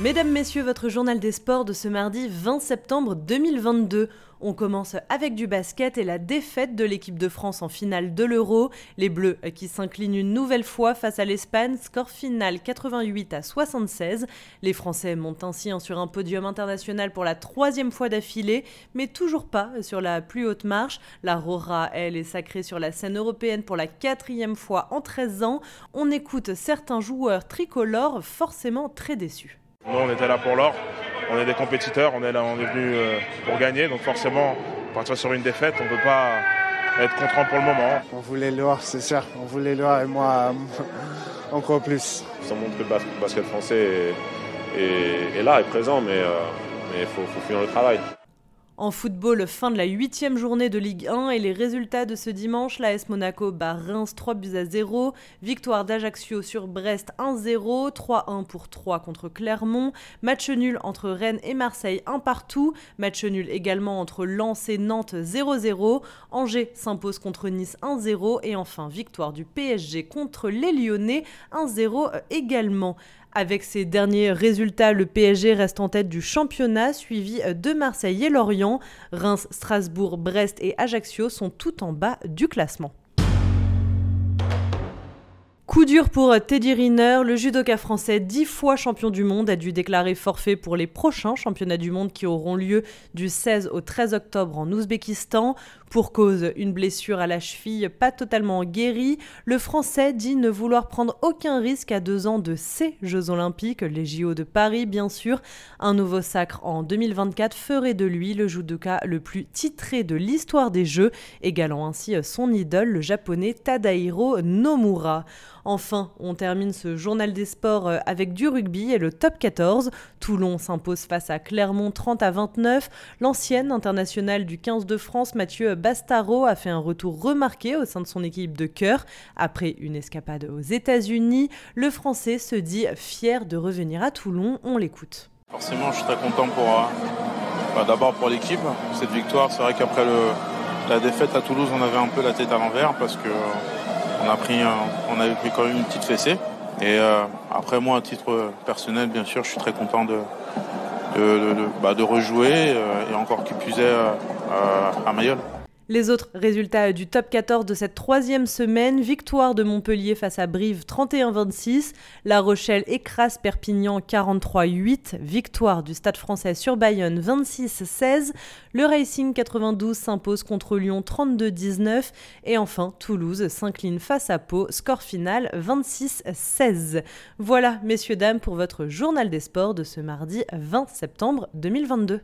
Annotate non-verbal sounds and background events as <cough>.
Mesdames, Messieurs, votre journal des sports de ce mardi 20 septembre 2022. On commence avec du basket et la défaite de l'équipe de France en finale de l'Euro. Les Bleus qui s'inclinent une nouvelle fois face à l'Espagne, score final 88 à 76. Les Français montent ainsi sur un podium international pour la troisième fois d'affilée, mais toujours pas sur la plus haute marche. La Rora, elle, est sacrée sur la scène européenne pour la quatrième fois en 13 ans. On écoute certains joueurs tricolores forcément très déçus. Nous, on était là pour l'or. On est des compétiteurs, on est là, on est venu euh, pour gagner. Donc forcément, partir sur une défaite, on ne peut pas être content pour le moment. On voulait l'or, c'est sûr. On voulait l'or et moi <laughs> encore plus. Ça montre que le basket français est, là, est présent, mais euh, il faut, faut finir le travail. En football, fin de la huitième journée de Ligue 1 et les résultats de ce dimanche, l'AS Monaco bat Reims 3 buts à 0, victoire d'Ajaccio sur Brest 1-0, 3-1 pour 3 contre Clermont, match nul entre Rennes et Marseille 1 partout, match nul également entre Lens et Nantes 0-0, Angers s'impose contre Nice 1-0 et enfin victoire du PSG contre les Lyonnais 1-0 également. Avec ces derniers résultats, le PSG reste en tête du championnat, suivi de Marseille et Lorient. Reims, Strasbourg, Brest et Ajaccio sont tout en bas du classement. Coup dur pour Teddy Riner, le judoka français dix fois champion du monde a dû déclarer forfait pour les prochains championnats du monde qui auront lieu du 16 au 13 octobre en Ouzbékistan. Pour cause, une blessure à la cheville pas totalement guérie, le Français dit ne vouloir prendre aucun risque à deux ans de ces Jeux Olympiques, les JO de Paris bien sûr. Un nouveau sacre en 2024 ferait de lui le judoka le plus titré de l'histoire des Jeux, égalant ainsi son idole, le japonais Tadahiro Nomura. Enfin, on termine ce journal des sports euh, avec du rugby et le top 14. Toulon s'impose face à Clermont 30 à 29. L'ancienne internationale du 15 de France, Mathieu Bastaro, a fait un retour remarqué au sein de son équipe de cœur. Après une escapade aux États-Unis, le Français se dit fier de revenir à Toulon. On l'écoute. Forcément, je suis très content pour, euh, bah, d'abord pour l'équipe. Cette victoire, c'est vrai qu'après la défaite à Toulouse, on avait un peu la tête à l'envers parce que on a pris, avait pris quand même une petite fessée. Et euh, après moi, à titre personnel, bien sûr, je suis très content de, de, bah, rejouer euh, et encore qui puisait à Mayol. Les autres résultats du top 14 de cette troisième semaine, victoire de Montpellier face à Brive 31-26, La Rochelle écrase Perpignan 43-8, victoire du Stade français sur Bayonne 26-16, le Racing 92 s'impose contre Lyon 32-19 et enfin Toulouse s'incline face à Pau, score final 26-16. Voilà messieurs dames pour votre journal des sports de ce mardi 20 septembre 2022.